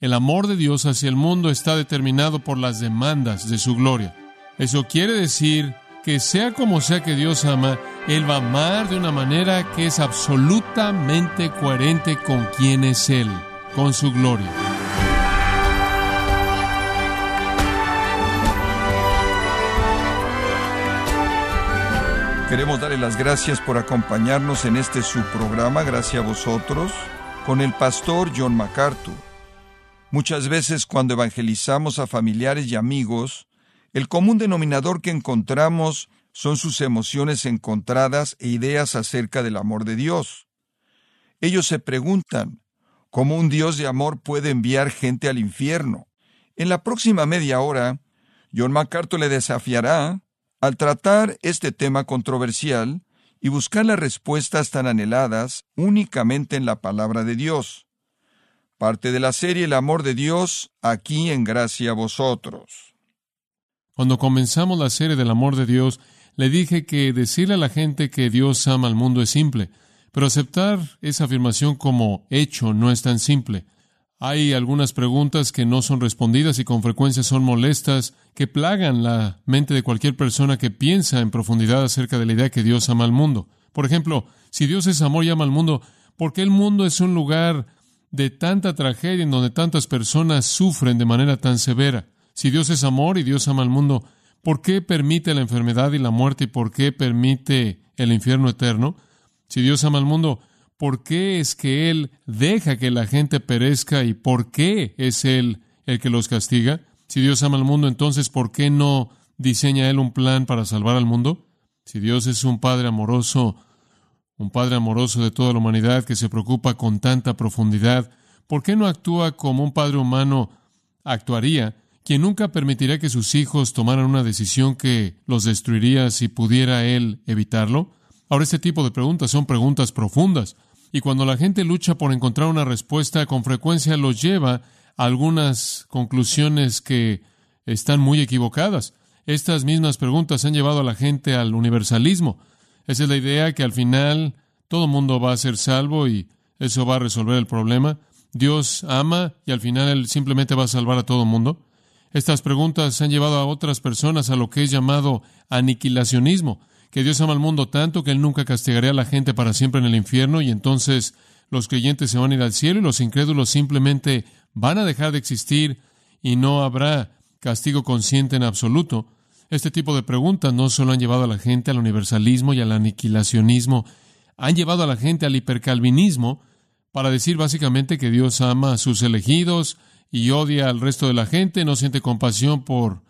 El amor de Dios hacia el mundo está determinado por las demandas de su gloria. Eso quiere decir que sea como sea que Dios ama, Él va a amar de una manera que es absolutamente coherente con quien es Él, con su gloria. Queremos darle las gracias por acompañarnos en este subprograma, gracias a vosotros, con el pastor John MacArthur. Muchas veces cuando evangelizamos a familiares y amigos, el común denominador que encontramos son sus emociones encontradas e ideas acerca del amor de Dios. Ellos se preguntan, ¿cómo un Dios de amor puede enviar gente al infierno? En la próxima media hora, John MacArthur le desafiará al tratar este tema controversial y buscar las respuestas tan anheladas únicamente en la palabra de Dios. Parte de la serie El amor de Dios, aquí en gracia a vosotros. Cuando comenzamos la serie del amor de Dios, le dije que decirle a la gente que Dios ama al mundo es simple, pero aceptar esa afirmación como hecho no es tan simple. Hay algunas preguntas que no son respondidas y con frecuencia son molestas, que plagan la mente de cualquier persona que piensa en profundidad acerca de la idea que Dios ama al mundo. Por ejemplo, si Dios es amor y ama al mundo, ¿por qué el mundo es un lugar de tanta tragedia en donde tantas personas sufren de manera tan severa? Si Dios es amor y Dios ama al mundo, ¿por qué permite la enfermedad y la muerte y por qué permite el infierno eterno? Si Dios ama al mundo, por qué es que Él deja que la gente perezca y por qué es Él el que los castiga. Si Dios ama al mundo, entonces ¿por qué no diseña Él un plan para salvar al mundo? Si Dios es un Padre amoroso, un Padre amoroso de toda la humanidad que se preocupa con tanta profundidad, ¿por qué no actúa como un Padre humano actuaría, quien nunca permitiría que sus hijos tomaran una decisión que los destruiría si pudiera Él evitarlo? Ahora, este tipo de preguntas son preguntas profundas. Y cuando la gente lucha por encontrar una respuesta, con frecuencia los lleva a algunas conclusiones que están muy equivocadas. Estas mismas preguntas han llevado a la gente al universalismo. Esa es la idea que al final todo mundo va a ser salvo y eso va a resolver el problema. Dios ama y al final Él simplemente va a salvar a todo mundo. Estas preguntas han llevado a otras personas a lo que es llamado aniquilacionismo, que Dios ama al mundo tanto que Él nunca castigaría a la gente para siempre en el infierno y entonces los creyentes se van a ir al cielo y los incrédulos simplemente van a dejar de existir y no habrá castigo consciente en absoluto. Este tipo de preguntas no solo han llevado a la gente al universalismo y al aniquilacionismo, han llevado a la gente al hipercalvinismo para decir básicamente que Dios ama a sus elegidos y odia al resto de la gente, no siente compasión por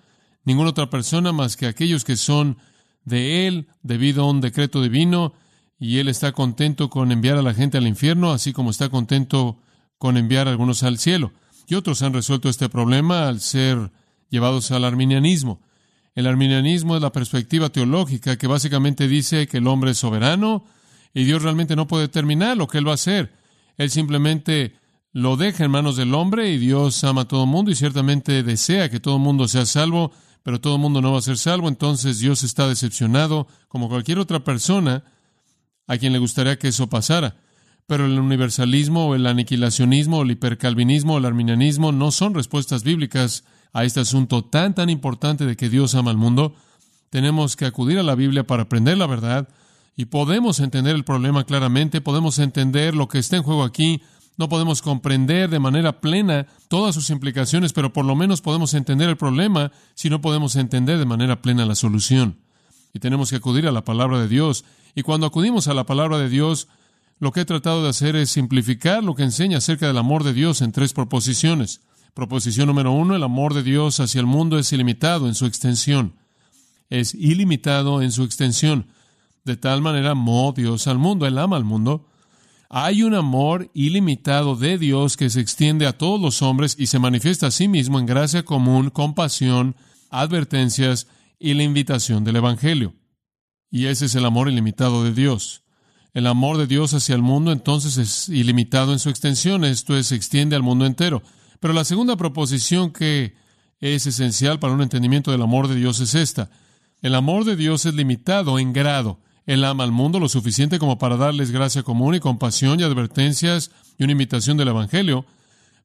ninguna otra persona más que aquellos que son de Él debido a un decreto divino y Él está contento con enviar a la gente al infierno, así como está contento con enviar a algunos al cielo. Y otros han resuelto este problema al ser llevados al arminianismo. El arminianismo es la perspectiva teológica que básicamente dice que el hombre es soberano y Dios realmente no puede determinar lo que Él va a hacer. Él simplemente lo deja en manos del hombre y Dios ama a todo el mundo y ciertamente desea que todo el mundo sea salvo, pero todo el mundo no va a ser salvo, entonces Dios está decepcionado como cualquier otra persona a quien le gustaría que eso pasara. Pero el universalismo o el aniquilacionismo o el hipercalvinismo o el arminianismo no son respuestas bíblicas a este asunto tan tan importante de que Dios ama al mundo. Tenemos que acudir a la Biblia para aprender la verdad y podemos entender el problema claramente, podemos entender lo que está en juego aquí, no podemos comprender de manera plena todas sus implicaciones, pero por lo menos podemos entender el problema si no podemos entender de manera plena la solución. Y tenemos que acudir a la palabra de Dios. Y cuando acudimos a la palabra de Dios, lo que he tratado de hacer es simplificar lo que enseña acerca del amor de Dios en tres proposiciones. Proposición número uno, el amor de Dios hacia el mundo es ilimitado en su extensión. Es ilimitado en su extensión. De tal manera amó Dios al mundo, Él ama al mundo, hay un amor ilimitado de Dios que se extiende a todos los hombres y se manifiesta a sí mismo en gracia común, compasión, advertencias y la invitación del Evangelio. Y ese es el amor ilimitado de Dios. El amor de Dios hacia el mundo entonces es ilimitado en su extensión, esto es, se extiende al mundo entero. Pero la segunda proposición que es esencial para un entendimiento del amor de Dios es esta. El amor de Dios es limitado en grado. Él ama al mundo lo suficiente como para darles gracia común y compasión y advertencias y una imitación del Evangelio,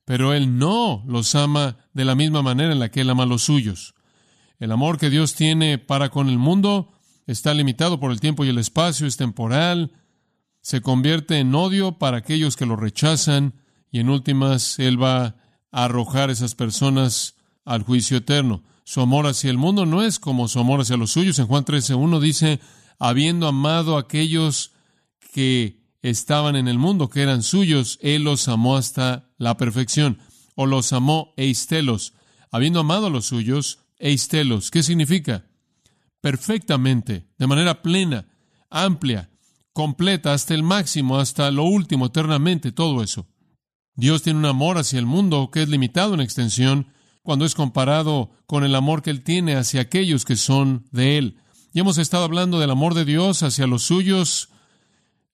pero Él no los ama de la misma manera en la que Él ama a los suyos. El amor que Dios tiene para con el mundo está limitado por el tiempo y el espacio, es temporal, se convierte en odio para aquellos que lo rechazan y en últimas Él va arrojar a esas personas al juicio eterno. Su amor hacia el mundo no es como su amor hacia los suyos. En Juan 13.1 dice, habiendo amado a aquellos que estaban en el mundo, que eran suyos, Él los amó hasta la perfección, o los amó eistelos, habiendo amado a los suyos, eistelos. ¿Qué significa? Perfectamente, de manera plena, amplia, completa, hasta el máximo, hasta lo último, eternamente, todo eso. Dios tiene un amor hacia el mundo que es limitado en extensión cuando es comparado con el amor que Él tiene hacia aquellos que son de Él. Y hemos estado hablando del amor de Dios hacia los suyos,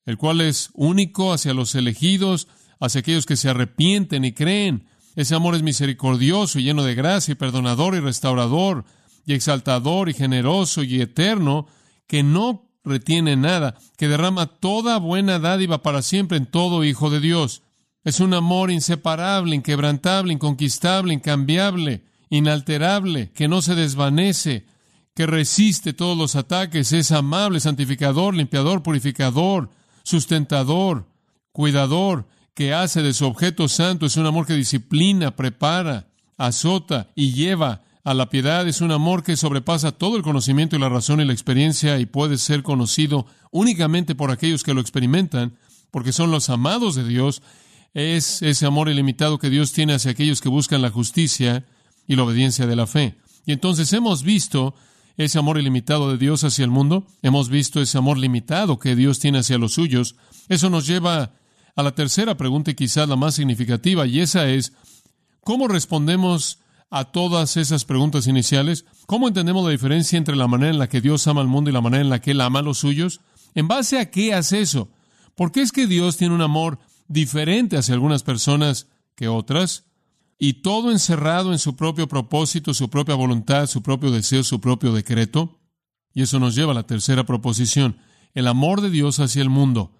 el cual es único hacia los elegidos, hacia aquellos que se arrepienten y creen. Ese amor es misericordioso y lleno de gracia y perdonador y restaurador y exaltador y generoso y eterno, que no retiene nada, que derrama toda buena dádiva para siempre en todo Hijo de Dios. Es un amor inseparable, inquebrantable, inconquistable, incambiable, inalterable, que no se desvanece, que resiste todos los ataques, es amable, santificador, limpiador, purificador, sustentador, cuidador, que hace de su objeto santo, es un amor que disciplina, prepara, azota y lleva a la piedad, es un amor que sobrepasa todo el conocimiento y la razón y la experiencia y puede ser conocido únicamente por aquellos que lo experimentan, porque son los amados de Dios, es ese amor ilimitado que Dios tiene hacia aquellos que buscan la justicia y la obediencia de la fe. Y entonces hemos visto ese amor ilimitado de Dios hacia el mundo, hemos visto ese amor limitado que Dios tiene hacia los suyos. Eso nos lleva a la tercera pregunta y quizás la más significativa, y esa es, ¿cómo respondemos a todas esas preguntas iniciales? ¿Cómo entendemos la diferencia entre la manera en la que Dios ama al mundo y la manera en la que Él ama a los suyos? ¿En base a qué hace eso? ¿Por qué es que Dios tiene un amor diferente hacia algunas personas que otras? y todo encerrado en su propio propósito, su propia voluntad, su propio deseo, su propio decreto. Y eso nos lleva a la tercera proposición. El amor de Dios hacia el mundo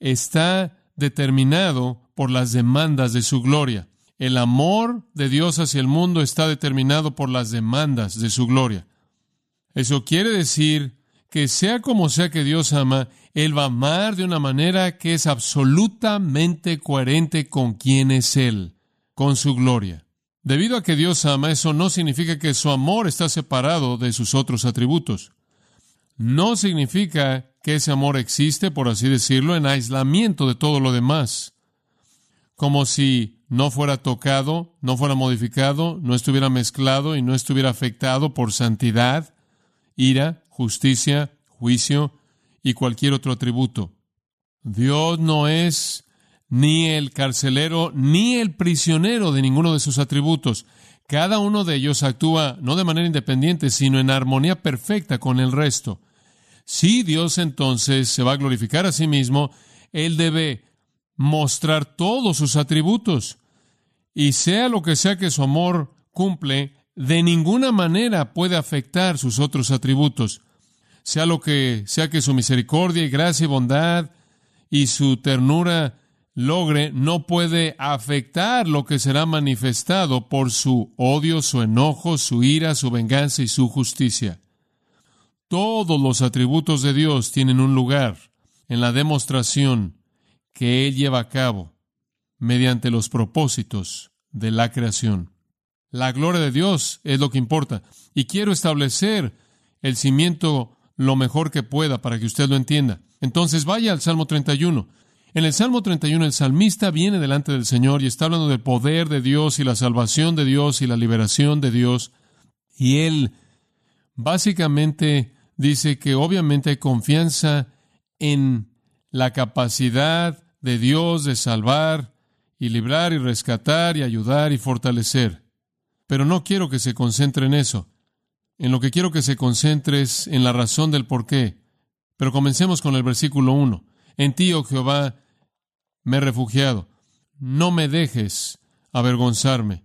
está determinado por las demandas de su gloria. El amor de Dios hacia el mundo está determinado por las demandas de su gloria. Eso quiere decir que sea como sea que Dios ama, Él va a amar de una manera que es absolutamente coherente con quien es Él con su gloria. Debido a que Dios ama, eso no significa que su amor está separado de sus otros atributos. No significa que ese amor existe, por así decirlo, en aislamiento de todo lo demás. Como si no fuera tocado, no fuera modificado, no estuviera mezclado y no estuviera afectado por santidad, ira, justicia, juicio y cualquier otro atributo. Dios no es ni el carcelero, ni el prisionero de ninguno de sus atributos. Cada uno de ellos actúa no de manera independiente, sino en armonía perfecta con el resto. Si Dios entonces se va a glorificar a sí mismo, Él debe mostrar todos sus atributos. Y sea lo que sea que su amor cumple, de ninguna manera puede afectar sus otros atributos. Sea lo que sea que su misericordia y gracia y bondad y su ternura logre no puede afectar lo que será manifestado por su odio, su enojo, su ira, su venganza y su justicia. Todos los atributos de Dios tienen un lugar en la demostración que Él lleva a cabo mediante los propósitos de la creación. La gloria de Dios es lo que importa. Y quiero establecer el cimiento lo mejor que pueda para que usted lo entienda. Entonces vaya al Salmo 31. En el Salmo 31 el salmista viene delante del Señor y está hablando del poder de Dios y la salvación de Dios y la liberación de Dios. Y él básicamente dice que obviamente hay confianza en la capacidad de Dios de salvar y librar y rescatar y ayudar y fortalecer. Pero no quiero que se concentre en eso. En lo que quiero que se concentre es en la razón del por qué. Pero comencemos con el versículo 1. En ti, oh Jehová, me he refugiado. No me dejes avergonzarme.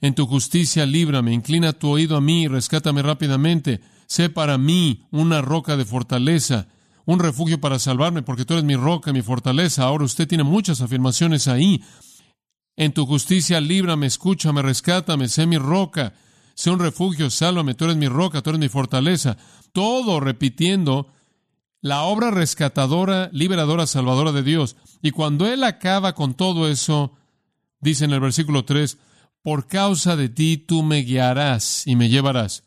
En tu justicia líbrame, inclina tu oído a mí y rescátame rápidamente. Sé para mí una roca de fortaleza, un refugio para salvarme, porque tú eres mi roca mi fortaleza. Ahora usted tiene muchas afirmaciones ahí. En tu justicia líbrame, escúchame, rescátame, sé mi roca, sé un refugio, sálvame, tú eres mi roca, tú eres mi fortaleza. Todo repitiendo la obra rescatadora, liberadora, salvadora de Dios. Y cuando Él acaba con todo eso, dice en el versículo 3, por causa de ti tú me guiarás y me llevarás.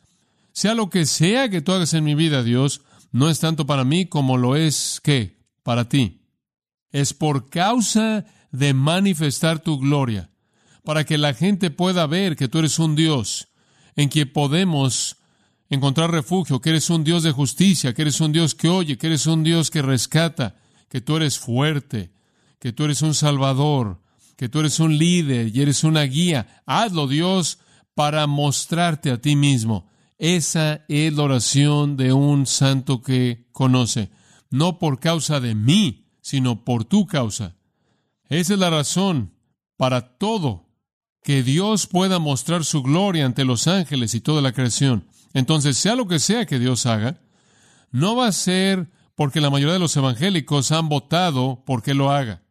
Sea lo que sea que tú hagas en mi vida, Dios, no es tanto para mí como lo es que para ti. Es por causa de manifestar tu gloria, para que la gente pueda ver que tú eres un Dios en quien podemos encontrar refugio, que eres un Dios de justicia, que eres un Dios que oye, que eres un Dios que rescata, que tú eres fuerte, que tú eres un salvador, que tú eres un líder y eres una guía. Hazlo, Dios, para mostrarte a ti mismo. Esa es la oración de un santo que conoce, no por causa de mí, sino por tu causa. Esa es la razón para todo, que Dios pueda mostrar su gloria ante los ángeles y toda la creación. Entonces, sea lo que sea que Dios haga, no va a ser porque la mayoría de los evangélicos han votado porque lo haga.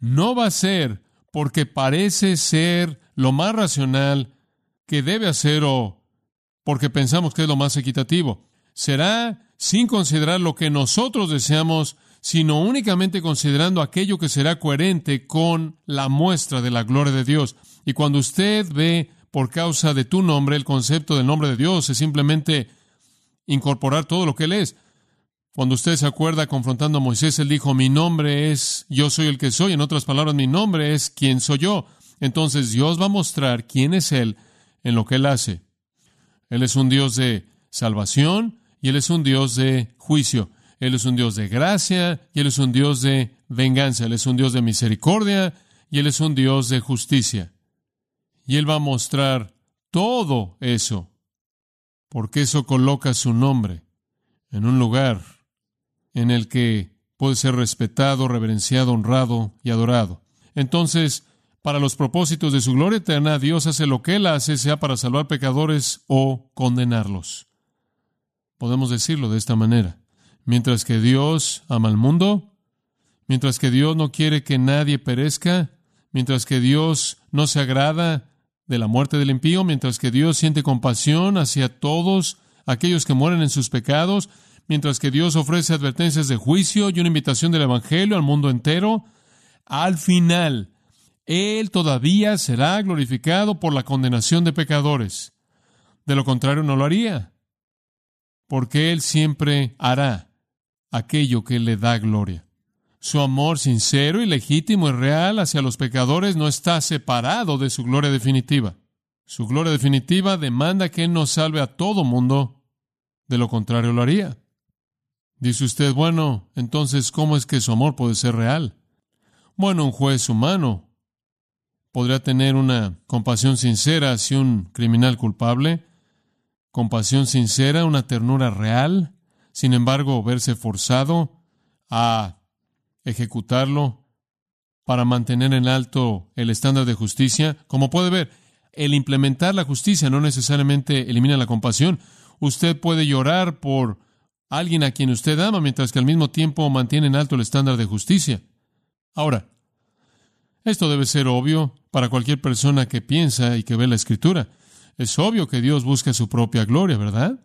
No va a ser porque parece ser lo más racional que debe hacer o porque pensamos que es lo más equitativo. Será sin considerar lo que nosotros deseamos, sino únicamente considerando aquello que será coherente con la muestra de la gloria de Dios. Y cuando usted ve por causa de tu nombre, el concepto del nombre de Dios es simplemente incorporar todo lo que Él es. Cuando usted se acuerda confrontando a Moisés, Él dijo, mi nombre es yo soy el que soy. En otras palabras, mi nombre es quién soy yo. Entonces Dios va a mostrar quién es Él en lo que Él hace. Él es un Dios de salvación y Él es un Dios de juicio. Él es un Dios de gracia y Él es un Dios de venganza. Él es un Dios de misericordia y Él es un Dios de justicia. Y Él va a mostrar todo eso, porque eso coloca su nombre en un lugar en el que puede ser respetado, reverenciado, honrado y adorado. Entonces, para los propósitos de su gloria eterna, Dios hace lo que Él hace, sea para salvar pecadores o condenarlos. Podemos decirlo de esta manera. Mientras que Dios ama al mundo, mientras que Dios no quiere que nadie perezca, mientras que Dios no se agrada de la muerte del impío, mientras que Dios siente compasión hacia todos aquellos que mueren en sus pecados, mientras que Dios ofrece advertencias de juicio y una invitación del Evangelio al mundo entero, al final, Él todavía será glorificado por la condenación de pecadores. De lo contrario, no lo haría, porque Él siempre hará aquello que le da gloria. Su amor sincero y legítimo y real hacia los pecadores no está separado de su gloria definitiva. Su gloria definitiva demanda que Él nos salve a todo mundo, de lo contrario lo haría. Dice usted, bueno, entonces, ¿cómo es que su amor puede ser real? Bueno, un juez humano podría tener una compasión sincera hacia un criminal culpable, compasión sincera, una ternura real, sin embargo, verse forzado a ejecutarlo, para mantener en alto el estándar de justicia. Como puede ver, el implementar la justicia no necesariamente elimina la compasión. Usted puede llorar por alguien a quien usted ama, mientras que al mismo tiempo mantiene en alto el estándar de justicia. Ahora, esto debe ser obvio para cualquier persona que piensa y que ve la Escritura. Es obvio que Dios busca su propia gloria, ¿verdad?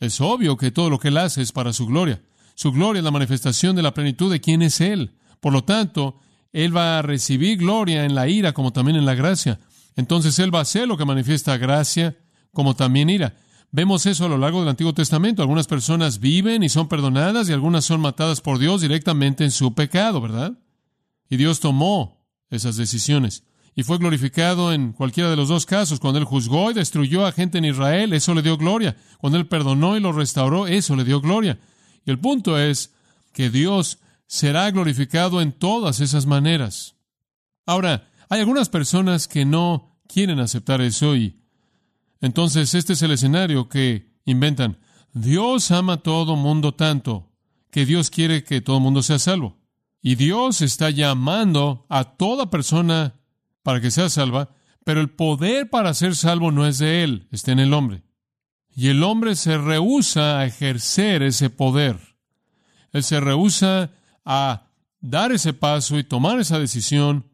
Es obvio que todo lo que Él hace es para su gloria. Su gloria es la manifestación de la plenitud de quién es Él. Por lo tanto, Él va a recibir gloria en la ira como también en la gracia. Entonces Él va a hacer lo que manifiesta gracia como también ira. Vemos eso a lo largo del Antiguo Testamento. Algunas personas viven y son perdonadas y algunas son matadas por Dios directamente en su pecado, ¿verdad? Y Dios tomó esas decisiones. Y fue glorificado en cualquiera de los dos casos. Cuando Él juzgó y destruyó a gente en Israel, eso le dio gloria. Cuando Él perdonó y lo restauró, eso le dio gloria. Y el punto es que Dios será glorificado en todas esas maneras. Ahora, hay algunas personas que no quieren aceptar eso y entonces este es el escenario que inventan. Dios ama a todo mundo tanto que Dios quiere que todo mundo sea salvo. Y Dios está llamando a toda persona para que sea salva, pero el poder para ser salvo no es de Él, está en el hombre. Y el hombre se rehúsa a ejercer ese poder. Él se rehúsa a dar ese paso y tomar esa decisión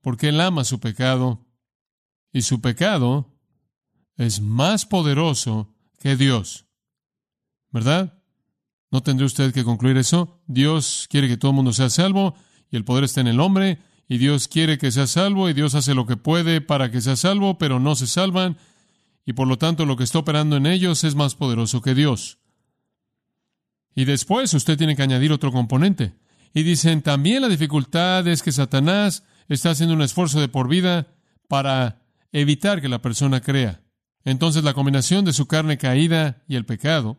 porque Él ama su pecado y su pecado es más poderoso que Dios. ¿Verdad? ¿No tendría usted que concluir eso? Dios quiere que todo el mundo sea salvo y el poder está en el hombre y Dios quiere que sea salvo y Dios hace lo que puede para que sea salvo, pero no se salvan y por lo tanto lo que está operando en ellos es más poderoso que Dios. Y después usted tiene que añadir otro componente. Y dicen, también la dificultad es que Satanás está haciendo un esfuerzo de por vida para evitar que la persona crea. Entonces la combinación de su carne caída y el pecado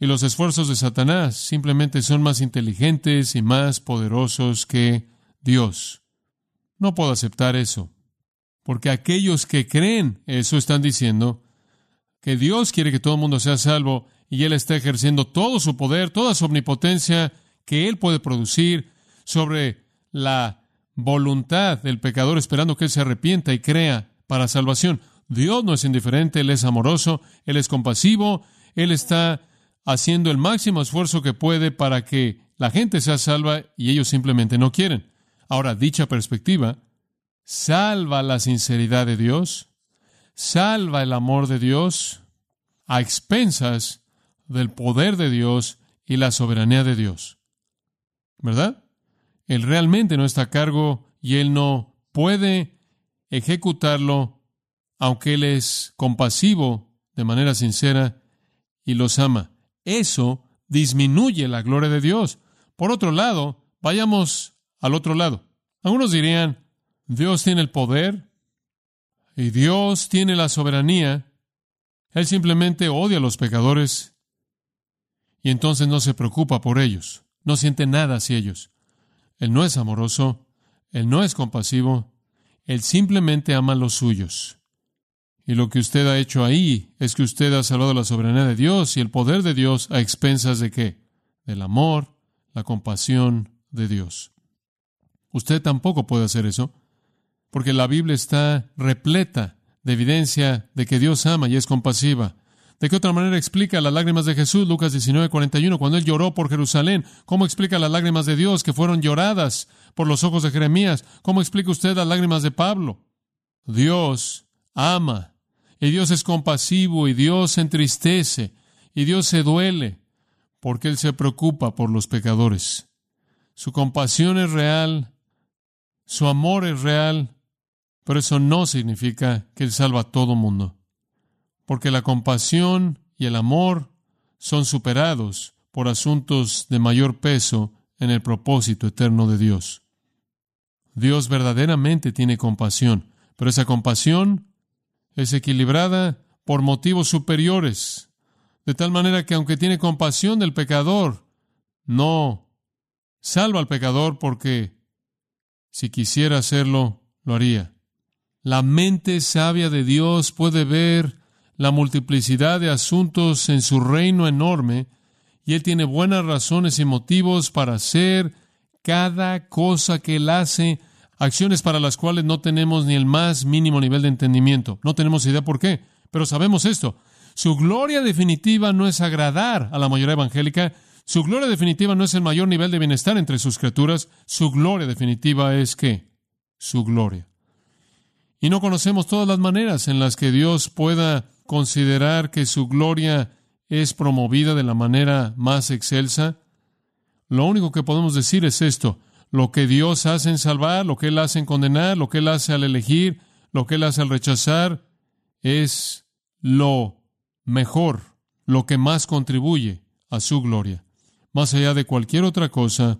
y los esfuerzos de Satanás simplemente son más inteligentes y más poderosos que Dios. No puedo aceptar eso, porque aquellos que creen eso están diciendo que Dios quiere que todo el mundo sea salvo y Él está ejerciendo todo su poder, toda su omnipotencia que Él puede producir sobre la voluntad del pecador, esperando que Él se arrepienta y crea para salvación. Dios no es indiferente, Él es amoroso, Él es compasivo, Él está haciendo el máximo esfuerzo que puede para que la gente sea salva y ellos simplemente no quieren. Ahora, dicha perspectiva salva la sinceridad de Dios, salva el amor de Dios a expensas del poder de Dios y la soberanía de Dios. ¿Verdad? Él realmente no está a cargo y él no puede ejecutarlo, aunque él es compasivo de manera sincera y los ama. Eso disminuye la gloria de Dios. Por otro lado, vayamos al otro lado. Algunos dirían, Dios tiene el poder y Dios tiene la soberanía. Él simplemente odia a los pecadores y entonces no se preocupa por ellos, no siente nada hacia ellos. Él no es amoroso, Él no es compasivo, Él simplemente ama a los suyos. Y lo que usted ha hecho ahí es que usted ha salvado la soberanía de Dios y el poder de Dios a expensas de qué? Del amor, la compasión de Dios. Usted tampoco puede hacer eso, porque la Biblia está repleta de evidencia de que Dios ama y es compasiva. ¿De qué otra manera explica las lágrimas de Jesús, Lucas 19, 41, cuando él lloró por Jerusalén? ¿Cómo explica las lágrimas de Dios que fueron lloradas por los ojos de Jeremías? ¿Cómo explica usted las lágrimas de Pablo? Dios ama, y Dios es compasivo, y Dios se entristece, y Dios se duele, porque Él se preocupa por los pecadores. Su compasión es real, su amor es real, pero eso no significa que Él salva a todo mundo porque la compasión y el amor son superados por asuntos de mayor peso en el propósito eterno de Dios. Dios verdaderamente tiene compasión, pero esa compasión es equilibrada por motivos superiores, de tal manera que aunque tiene compasión del pecador, no salva al pecador porque si quisiera hacerlo, lo haría. La mente sabia de Dios puede ver la multiplicidad de asuntos en su reino enorme, y Él tiene buenas razones y motivos para hacer cada cosa que Él hace, acciones para las cuales no tenemos ni el más mínimo nivel de entendimiento. No tenemos idea por qué, pero sabemos esto. Su gloria definitiva no es agradar a la mayoría evangélica, su gloria definitiva no es el mayor nivel de bienestar entre sus criaturas, su gloria definitiva es que su gloria. Y no conocemos todas las maneras en las que Dios pueda considerar que su gloria es promovida de la manera más excelsa? Lo único que podemos decir es esto, lo que Dios hace en salvar, lo que Él hace en condenar, lo que Él hace al elegir, lo que Él hace al rechazar, es lo mejor, lo que más contribuye a su gloria, más allá de cualquier otra cosa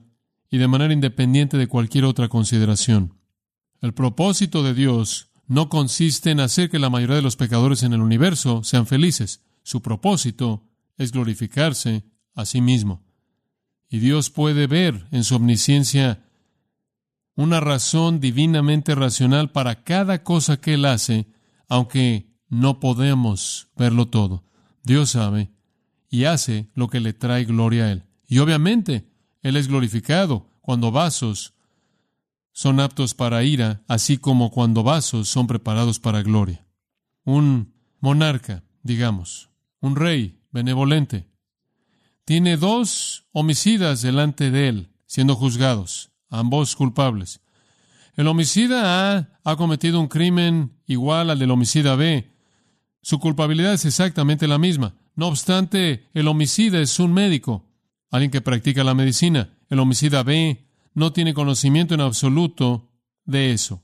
y de manera independiente de cualquier otra consideración. El propósito de Dios no consiste en hacer que la mayoría de los pecadores en el universo sean felices. Su propósito es glorificarse a sí mismo. Y Dios puede ver en su omnisciencia una razón divinamente racional para cada cosa que Él hace, aunque no podemos verlo todo. Dios sabe y hace lo que le trae gloria a Él. Y obviamente Él es glorificado cuando vasos son aptos para ira, así como cuando vasos son preparados para gloria. Un monarca, digamos, un rey benevolente, tiene dos homicidas delante de él, siendo juzgados, ambos culpables. El homicida A ha cometido un crimen igual al del homicida B. Su culpabilidad es exactamente la misma. No obstante, el homicida es un médico, alguien que practica la medicina. El homicida B no tiene conocimiento en absoluto de eso.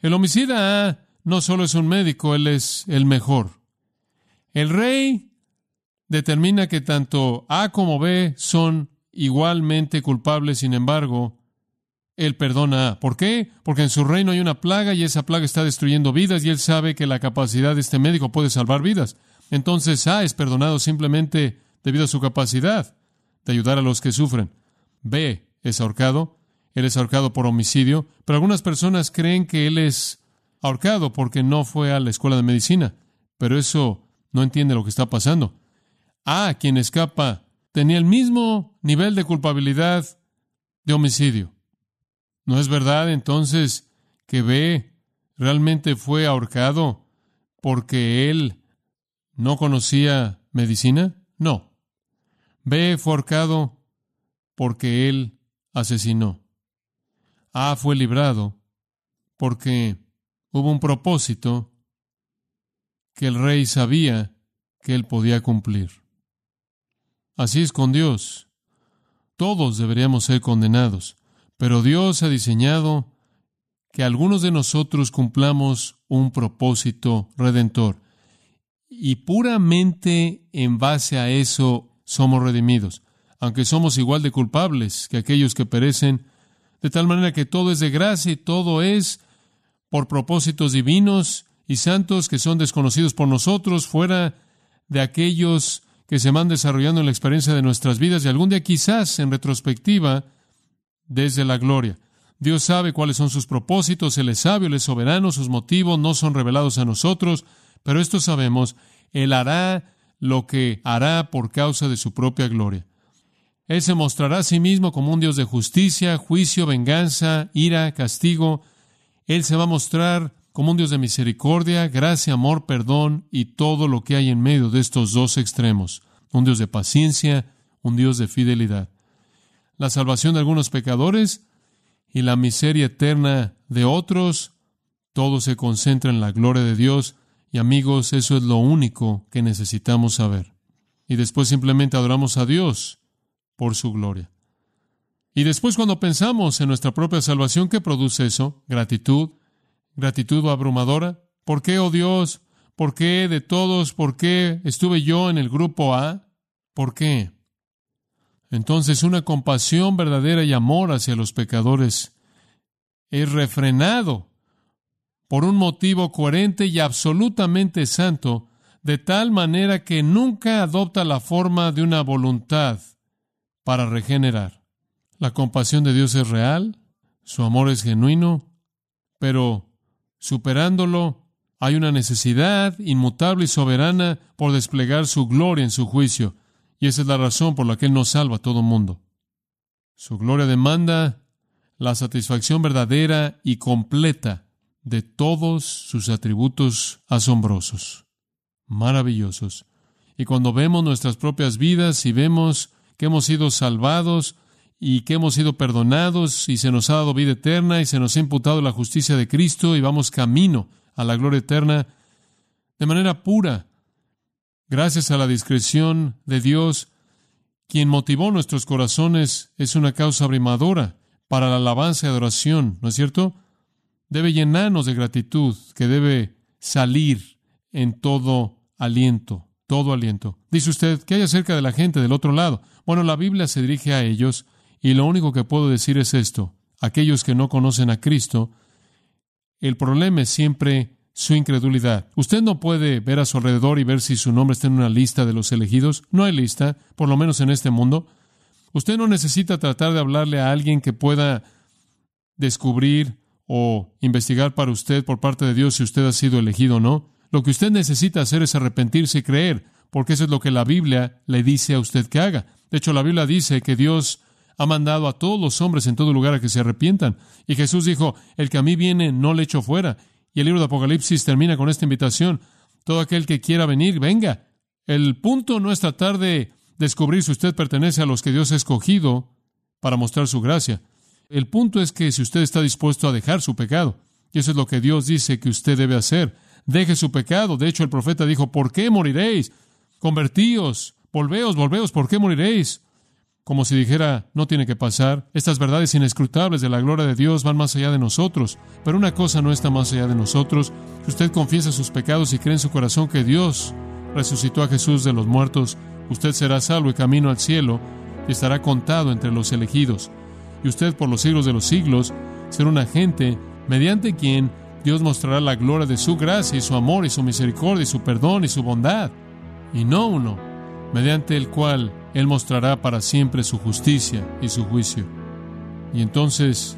El homicida A no solo es un médico, él es el mejor. El rey determina que tanto A como B son igualmente culpables, sin embargo, él perdona a. ¿Por qué? Porque en su reino hay una plaga y esa plaga está destruyendo vidas y él sabe que la capacidad de este médico puede salvar vidas. Entonces A es perdonado simplemente debido a su capacidad de ayudar a los que sufren. B es ahorcado. Él es ahorcado por homicidio, pero algunas personas creen que él es ahorcado porque no fue a la escuela de medicina. Pero eso no entiende lo que está pasando. A, quien escapa, tenía el mismo nivel de culpabilidad de homicidio. ¿No es verdad entonces que B realmente fue ahorcado porque él no conocía medicina? No. B fue ahorcado porque él asesinó. A fue librado porque hubo un propósito que el rey sabía que él podía cumplir. Así es con Dios. Todos deberíamos ser condenados. Pero Dios ha diseñado que algunos de nosotros cumplamos un propósito redentor. Y puramente en base a eso somos redimidos, aunque somos igual de culpables que aquellos que perecen, de tal manera que todo es de gracia y todo es por propósitos divinos y santos que son desconocidos por nosotros, fuera de aquellos que se van desarrollando en la experiencia de nuestras vidas y algún día quizás en retrospectiva desde la gloria. Dios sabe cuáles son sus propósitos, Él es sabio, Él es soberano, sus motivos no son revelados a nosotros, pero esto sabemos, Él hará lo que hará por causa de su propia gloria. Él se mostrará a sí mismo como un Dios de justicia, juicio, venganza, ira, castigo. Él se va a mostrar como un Dios de misericordia, gracia, amor, perdón y todo lo que hay en medio de estos dos extremos. Un Dios de paciencia, un Dios de fidelidad la salvación de algunos pecadores y la miseria eterna de otros, todo se concentra en la gloria de Dios y amigos, eso es lo único que necesitamos saber. Y después simplemente adoramos a Dios por su gloria. Y después cuando pensamos en nuestra propia salvación, ¿qué produce eso? Gratitud, gratitud abrumadora. ¿Por qué, oh Dios? ¿Por qué de todos? ¿Por qué estuve yo en el grupo A? ¿Por qué? Entonces una compasión verdadera y amor hacia los pecadores es refrenado por un motivo coherente y absolutamente santo, de tal manera que nunca adopta la forma de una voluntad para regenerar. La compasión de Dios es real, su amor es genuino, pero superándolo hay una necesidad inmutable y soberana por desplegar su gloria en su juicio. Y esa es la razón por la que Él nos salva a todo mundo. Su gloria demanda la satisfacción verdadera y completa de todos sus atributos asombrosos, maravillosos. Y cuando vemos nuestras propias vidas y vemos que hemos sido salvados y que hemos sido perdonados y se nos ha dado vida eterna y se nos ha imputado la justicia de Cristo y vamos camino a la gloria eterna de manera pura, Gracias a la discreción de Dios, quien motivó nuestros corazones, es una causa abrumadora para la alabanza y adoración, ¿no es cierto? Debe llenarnos de gratitud, que debe salir en todo aliento, todo aliento. Dice usted, ¿qué hay acerca de la gente del otro lado? Bueno, la Biblia se dirige a ellos y lo único que puedo decir es esto. Aquellos que no conocen a Cristo, el problema es siempre su incredulidad. Usted no puede ver a su alrededor y ver si su nombre está en una lista de los elegidos. No hay lista, por lo menos en este mundo. Usted no necesita tratar de hablarle a alguien que pueda descubrir o investigar para usted por parte de Dios si usted ha sido elegido o no. Lo que usted necesita hacer es arrepentirse y creer, porque eso es lo que la Biblia le dice a usted que haga. De hecho, la Biblia dice que Dios ha mandado a todos los hombres en todo lugar a que se arrepientan. Y Jesús dijo, el que a mí viene no le echo fuera. Y el libro de Apocalipsis termina con esta invitación. Todo aquel que quiera venir, venga. El punto no es tratar de descubrir si usted pertenece a los que Dios ha escogido para mostrar su gracia. El punto es que si usted está dispuesto a dejar su pecado, y eso es lo que Dios dice que usted debe hacer, deje su pecado. De hecho, el profeta dijo, ¿por qué moriréis? Convertíos, volveos, volveos, ¿por qué moriréis? Como si dijera, no tiene que pasar. Estas verdades inescrutables de la gloria de Dios van más allá de nosotros. Pero una cosa no está más allá de nosotros. Si usted confiesa sus pecados y cree en su corazón que Dios resucitó a Jesús de los muertos, usted será salvo y camino al cielo y estará contado entre los elegidos. Y usted por los siglos de los siglos será un agente mediante quien Dios mostrará la gloria de su gracia y su amor y su misericordia y su perdón y su bondad, y no uno, mediante el cual Él mostrará para siempre su justicia y su juicio. Y entonces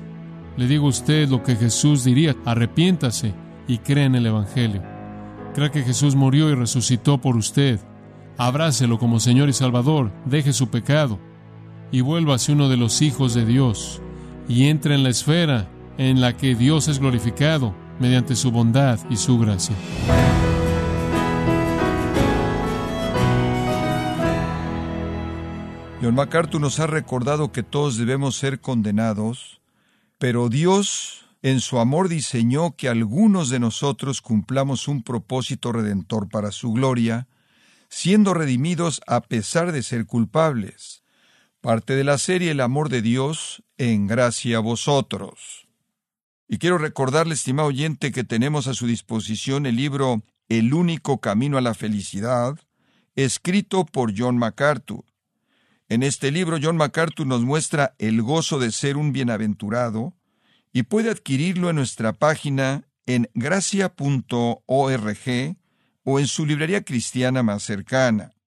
le digo a usted lo que Jesús diría, arrepiéntase y cree en el Evangelio. Crea que Jesús murió y resucitó por usted. Abrácelo como Señor y Salvador, deje su pecado y hacia uno de los hijos de Dios y entre en la esfera en la que Dios es glorificado mediante su bondad y su gracia. John MacArthur nos ha recordado que todos debemos ser condenados, pero Dios en su amor diseñó que algunos de nosotros cumplamos un propósito redentor para su gloria, siendo redimidos a pesar de ser culpables. Parte de la serie El amor de Dios en gracia a vosotros. Y quiero recordarle, estimado oyente, que tenemos a su disposición el libro El único camino a la felicidad, escrito por John MacArthur. En este libro John MacArthur nos muestra el gozo de ser un bienaventurado y puede adquirirlo en nuestra página en gracia.org o en su librería cristiana más cercana.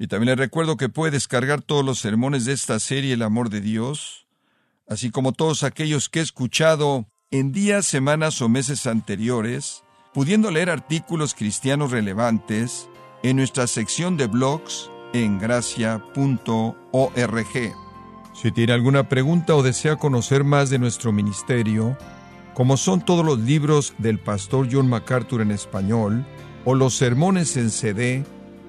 Y también le recuerdo que puede descargar todos los sermones de esta serie El amor de Dios, así como todos aquellos que he escuchado en días, semanas o meses anteriores, pudiendo leer artículos cristianos relevantes en nuestra sección de blogs en gracia.org. Si tiene alguna pregunta o desea conocer más de nuestro ministerio, como son todos los libros del pastor John MacArthur en español o los sermones en CD